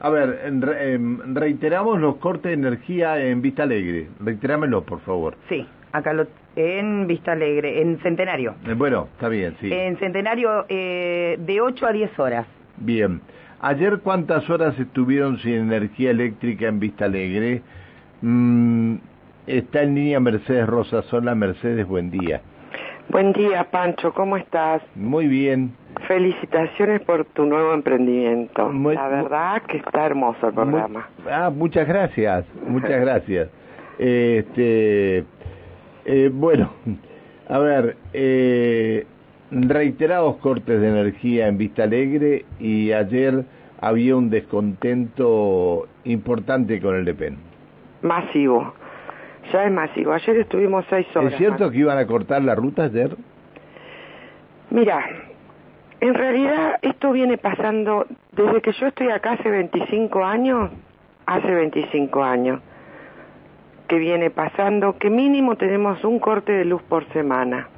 A ver, em, reiteramos los cortes de energía en Vista Alegre. Reiterámelo, por favor. Sí, acá lo, en Vista Alegre, en Centenario. Eh, bueno, está bien, sí. En Centenario eh, de 8 a 10 horas. Bien. Ayer, ¿cuántas horas estuvieron sin energía eléctrica en Vista Alegre? Mm, está en línea Mercedes Rosa Sola. Mercedes, buen día. Buen día, Pancho, ¿cómo estás? Muy bien. Felicitaciones por tu nuevo emprendimiento. la verdad que está hermoso el programa. ah, muchas gracias, muchas gracias. Este, eh, bueno, a ver, eh, reiterados cortes de energía en Vista Alegre y ayer había un descontento importante con el DEPEN. Masivo, ya es masivo. Ayer estuvimos seis horas. ¿Es cierto que iban a cortar la ruta ayer? Mira, en realidad esto viene pasando desde que yo estoy acá hace 25 años, hace 25 años, que viene pasando que mínimo tenemos un corte de luz por semana,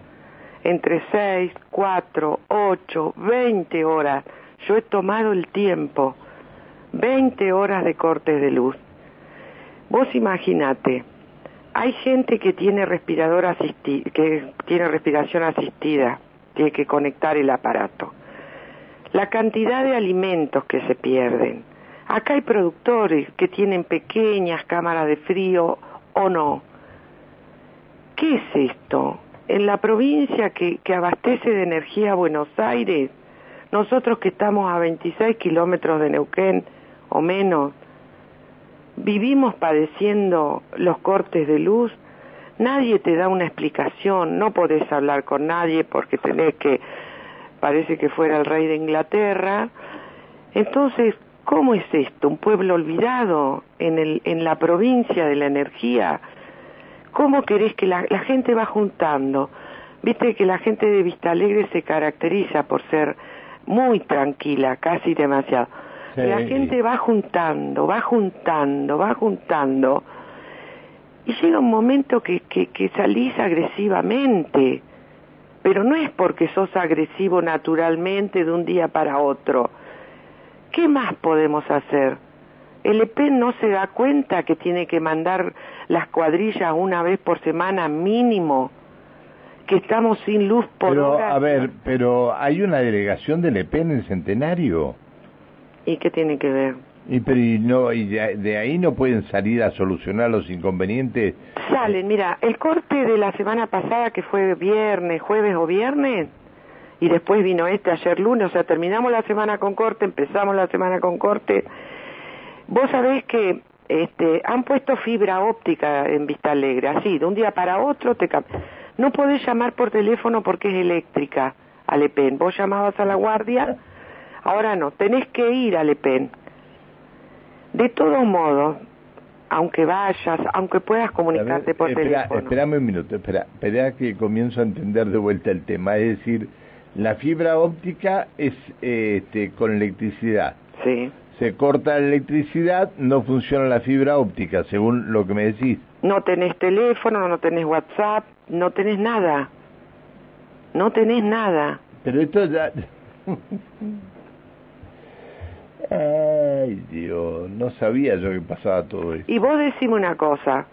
entre 6, 4, 8, 20 horas. Yo he tomado el tiempo, 20 horas de cortes de luz. Vos imaginate, hay gente que tiene respirador asistido, que tiene respiración asistida, tiene que conectar el aparato. La cantidad de alimentos que se pierden. Acá hay productores que tienen pequeñas cámaras de frío o no. ¿Qué es esto? En la provincia que, que abastece de energía a Buenos Aires, nosotros que estamos a 26 kilómetros de Neuquén o menos, vivimos padeciendo los cortes de luz, nadie te da una explicación, no podés hablar con nadie porque tenés que, parece que fuera el rey de Inglaterra. Entonces, ¿cómo es esto? Un pueblo olvidado en, el, en la provincia de la energía. ¿Cómo querés que la, la gente va juntando? Viste que la gente de Vista Alegre se caracteriza por ser muy tranquila, casi demasiado la gente va juntando, va juntando, va juntando. Y llega un momento que, que, que salís agresivamente, pero no es porque sos agresivo naturalmente de un día para otro. ¿Qué más podemos hacer? El EP no se da cuenta que tiene que mandar las cuadrillas una vez por semana mínimo, que estamos sin luz por pero, A ver, pero hay una delegación del EP en el centenario. ¿Y qué tiene que ver? Y, pero no, y de, ahí no pueden salir a solucionar los inconvenientes. Salen, mira, el corte de la semana pasada que fue viernes, jueves o viernes, y después vino este ayer lunes, o sea, terminamos la semana con corte, empezamos la semana con corte. Vos sabés que este, han puesto fibra óptica en Vista Alegre, así, de un día para otro te No podés llamar por teléfono porque es eléctrica, Alepen. Vos llamabas a la guardia Ahora no, tenés que ir al EPEN. De todos modos, aunque vayas, aunque puedas comunicarte por teléfono. Espérame un minuto, espera, espera que comienzo a entender de vuelta el tema. Es decir, la fibra óptica es este, con electricidad. Sí. Se corta la electricidad, no funciona la fibra óptica, según lo que me decís. No tenés teléfono, no tenés WhatsApp, no tenés nada. No tenés nada. Pero esto ya... Ay, Dios, no sabía yo que pasaba todo esto. Y vos decime una cosa,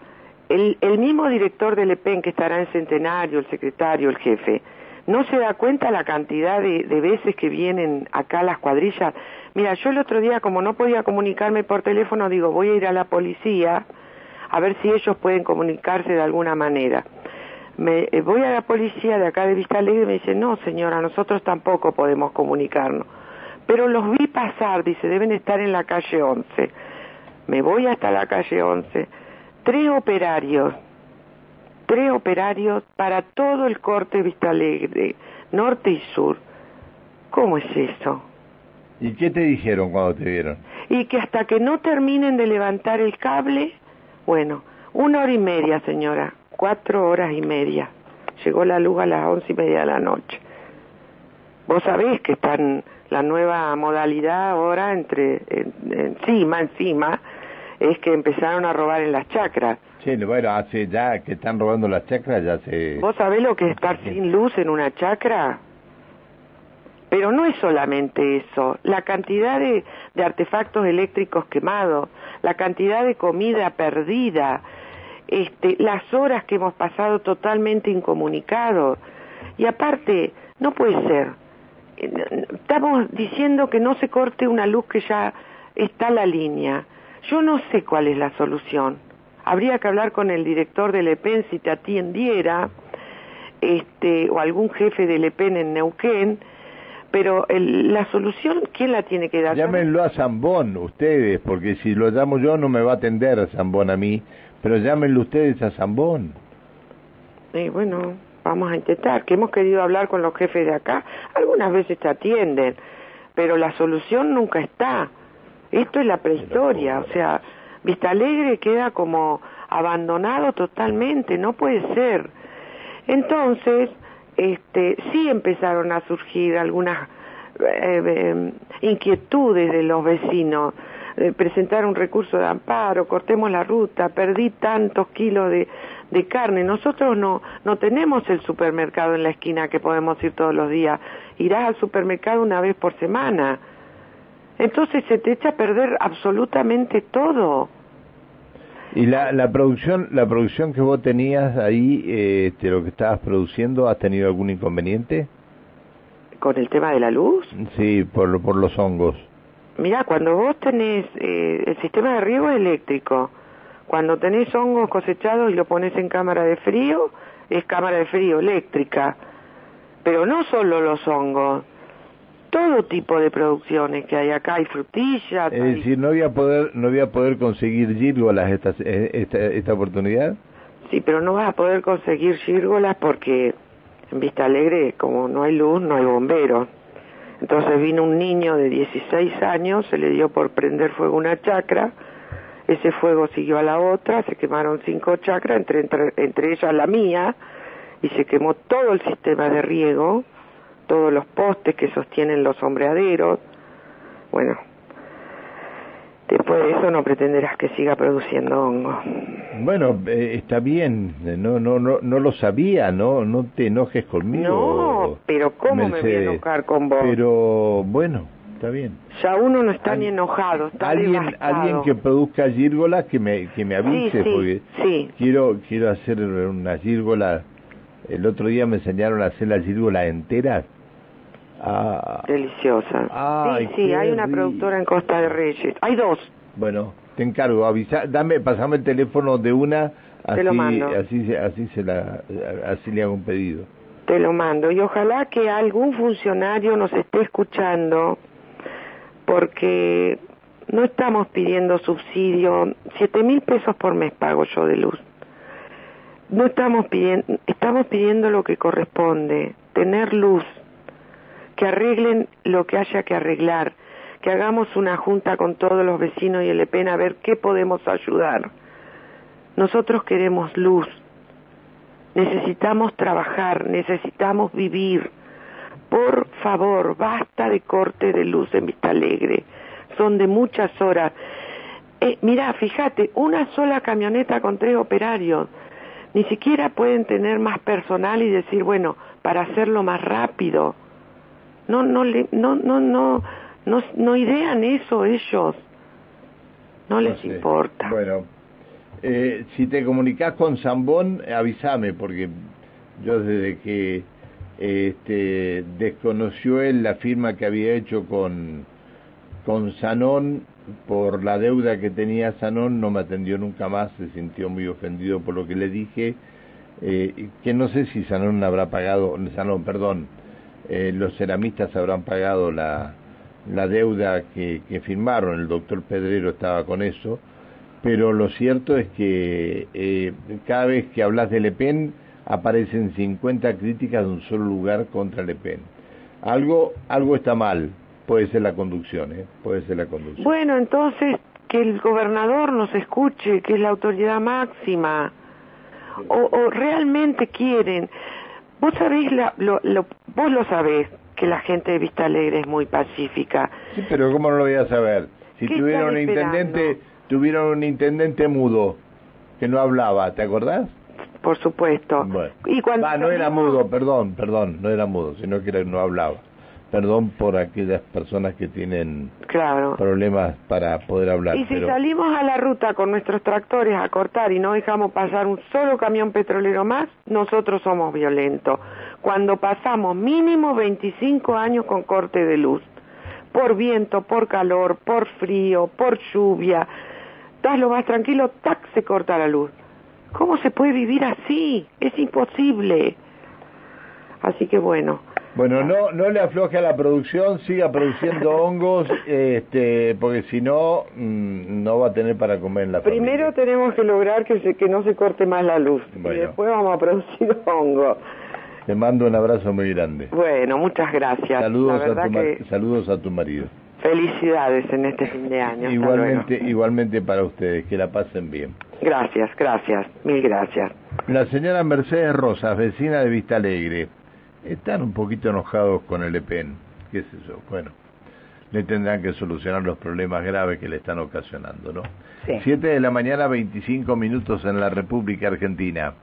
el, mismo director del EPEN que estará en Centenario, el secretario, el jefe, ¿no se da cuenta la cantidad de, veces que vienen acá las cuadrillas? Mira, yo el otro día, como no podía comunicarme por teléfono, digo, voy a ir a la policía a ver si ellos pueden comunicarse de alguna manera. Me, eh, voy a la policía de acá de Vista Alegre y me dice, no señora, nosotros tampoco podemos comunicarnos pero los pasar, dice, deben estar en la calle 11. Me voy hasta la calle 11. Tres operarios, tres operarios para todo el corte Vista Alegre, norte y sur. ¿Cómo es eso? ¿Y qué te dijeron cuando te vieron? Y que hasta que no terminen de levantar el cable, bueno, una hora y media, señora, cuatro horas y media. Llegó la luz a las once y media de la noche. Vos sabés que están la nueva modalidad ahora entre encima, encima, es que empezaron a robar en las chacras. Sí, bueno, hace ya que están robando las chacras, ya se... ¿Vos sabés lo que es estar sin luz en una chacra? Pero no es solamente eso, la cantidad de, de artefactos eléctricos quemados, la cantidad de comida perdida, este, las horas que hemos pasado totalmente incomunicados. Y aparte, no puede ser. Estamos diciendo que no se corte una luz que ya está la línea. Yo no sé cuál es la solución. Habría que hablar con el director del EPEN si te atiendiera, este, o algún jefe del EPEN en Neuquén, pero la solución, ¿quién la tiene que dar? Llámenlo a Zambón, ustedes, porque si lo llamo yo no me va a atender a Zambón a mí, pero llámenlo ustedes a Zambón. Eh, bueno, vamos a intentar, que hemos querido hablar con los jefes de acá, algunas veces te atienden, pero la solución nunca está. Esto es la prehistoria, o sea, Vista Alegre queda como abandonado totalmente, no puede ser. Entonces, este, sí empezaron a surgir algunas eh, eh, inquietudes de los vecinos. Eh, presentar un recurso de amparo, cortemos la ruta, perdí tantos kilos de, de carne. Nosotros no, no tenemos el supermercado en la esquina que podemos ir todos los días. Irás al supermercado una vez por semana. Entonces se te echa a perder absolutamente todo. ¿Y la, la producción la producción que vos tenías ahí, eh, este, lo que estabas produciendo, has tenido algún inconveniente? ¿Con el tema de la luz? Sí, por, por los hongos. Mira, cuando vos tenés eh, el sistema de riego eléctrico, cuando tenés hongos cosechados y lo pones en cámara de frío, es cámara de frío eléctrica. Pero no solo los hongos, todo tipo de producciones que hay acá, hay frutillas. Es decir, ¿no voy a poder, no voy a poder conseguir gírgolas esta, esta, esta oportunidad? Sí, pero no vas a poder conseguir gírgolas porque en Vista Alegre, como no hay luz, no hay bomberos. Entonces vino un niño de 16 años, se le dio por prender fuego una chacra, ese fuego siguió a la otra, se quemaron cinco chacras, entre, entre, ellas la mía, y se quemó todo el sistema de riego, todos los postes que sostienen los sombreaderos. Bueno, después de eso no pretenderás que siga produciendo hongo. Bueno, eh, está bien, no, no, no, no lo sabía, no, no te enojes conmigo. No, pero cómo me voy a enojar con vos. Pero bueno, está bien. Ya uno no está ni enojado, está alguien, devastado. alguien que produzca gírgolas que me, que me avise, Sí, sí, porque sí. quiero, quiero hacer una gírgola. El otro día me enseñaron a hacer la gírgola entera. Ah, Deliciosa. Ay, sí, sí, hay una rico. productora en Costa de Reyes. Hay dos. bueno, te encargo, avisa, dame, pasame el teléfono de una, así, Te lo mando. así, se- así se la, así le hago un pedido. Te lo mando. Y ojalá que algún funcionario nos esté escuchando, porque no estamos pidiendo subsidio. Siete mil pesos por mes pago yo de luz. No estamos pidiendo, estamos pidiendo lo que corresponde, tener luz, que arreglen lo que haya que arreglar, que hagamos una junta con todos los vecinos y el EPEN a ver qué podemos ayudar. Nosotros queremos luz, necesitamos trabajar, necesitamos vivir. Por favor, basta de corte de luz en Vista Alegre. Son de muchas horas. Eh, mira, fíjate, una sola camioneta con tres operarios. Ni siquiera pueden tener más personal y decir, bueno, para hacerlo más rápido. No, no, le, no, no, no, no, no idean eso ellos. No les No sé. importa. Bueno, eh, si te comunicas con Zambón, avísame, porque yo desde que este, desconoció él la firma que había hecho con, con Sanón por la deuda que tenía Sanón, no me atendió nunca más, se sintió muy ofendido por lo que le dije, eh, que no sé si Sanón habrá pagado, Sanón, perdón, eh, los ceramistas habrán pagado la, la deuda que, que firmaron, el doctor Pedrero estaba con eso, pero lo cierto es que eh, cada vez que hablas de Le Pen aparecen 50 críticas de un solo lugar contra Le Pen. Algo, algo está mal, puede ser la conducción, ¿eh? puede ser la conducción. Bueno, entonces que el gobernador nos escuche, que es la autoridad máxima. O, o realmente quieren. Vos sabés, la, lo, lo- vos lo sabés, que la gente de Vista Alegre es muy pacífica. Sí, pero ¿cómo no lo voy a saber? Si ¿Qué tuvieron un intendente, tuvieron un intendente mudo que no hablaba, ¿te acordás? Por supuesto. Bueno. Y cuando Va, no era mudo, perdón, perdón, no era mudo, sino que no hablaba. Perdón por aquellas personas que tienen Claro. problemas para poder hablar. Y si pero salimos a la ruta con nuestros tractores a cortar y no dejamos pasar un solo camión petrolero más, nosotros somos violentos. Cuando pasamos mínimo 25 años con corte de luz, por viento, por calor, por frío, por lluvia, estás lo más tranquilo, tac, se corta la luz. ¿Cómo se puede vivir así? Es imposible. Así que bueno, Bueno, no, no le afloje a la producción, siga produciendo hongos, este, porque si no, mm, no va a tener para comer en la primero familia. tenemos que lograr que, se- que no se corte más la luz Bueno. y después vamos a producir hongo. Te mando un abrazo muy grande. Bueno, muchas gracias. Saludos a, tu, ma- que saludos a tu marido. felicidades en este fin de año. Igualmente, igualmente para ustedes, que la pasen bien. Gracias, gracias, mil gracias. La señora Mercedes Rosas, vecina de Vista Alegre, están un poquito enojados con el EPEN. ¿Qué es eso? Bueno, le tendrán que solucionar los problemas graves que le están ocasionando, ¿no? Sí. Siete de la mañana, 25 minutos en la República Argentina.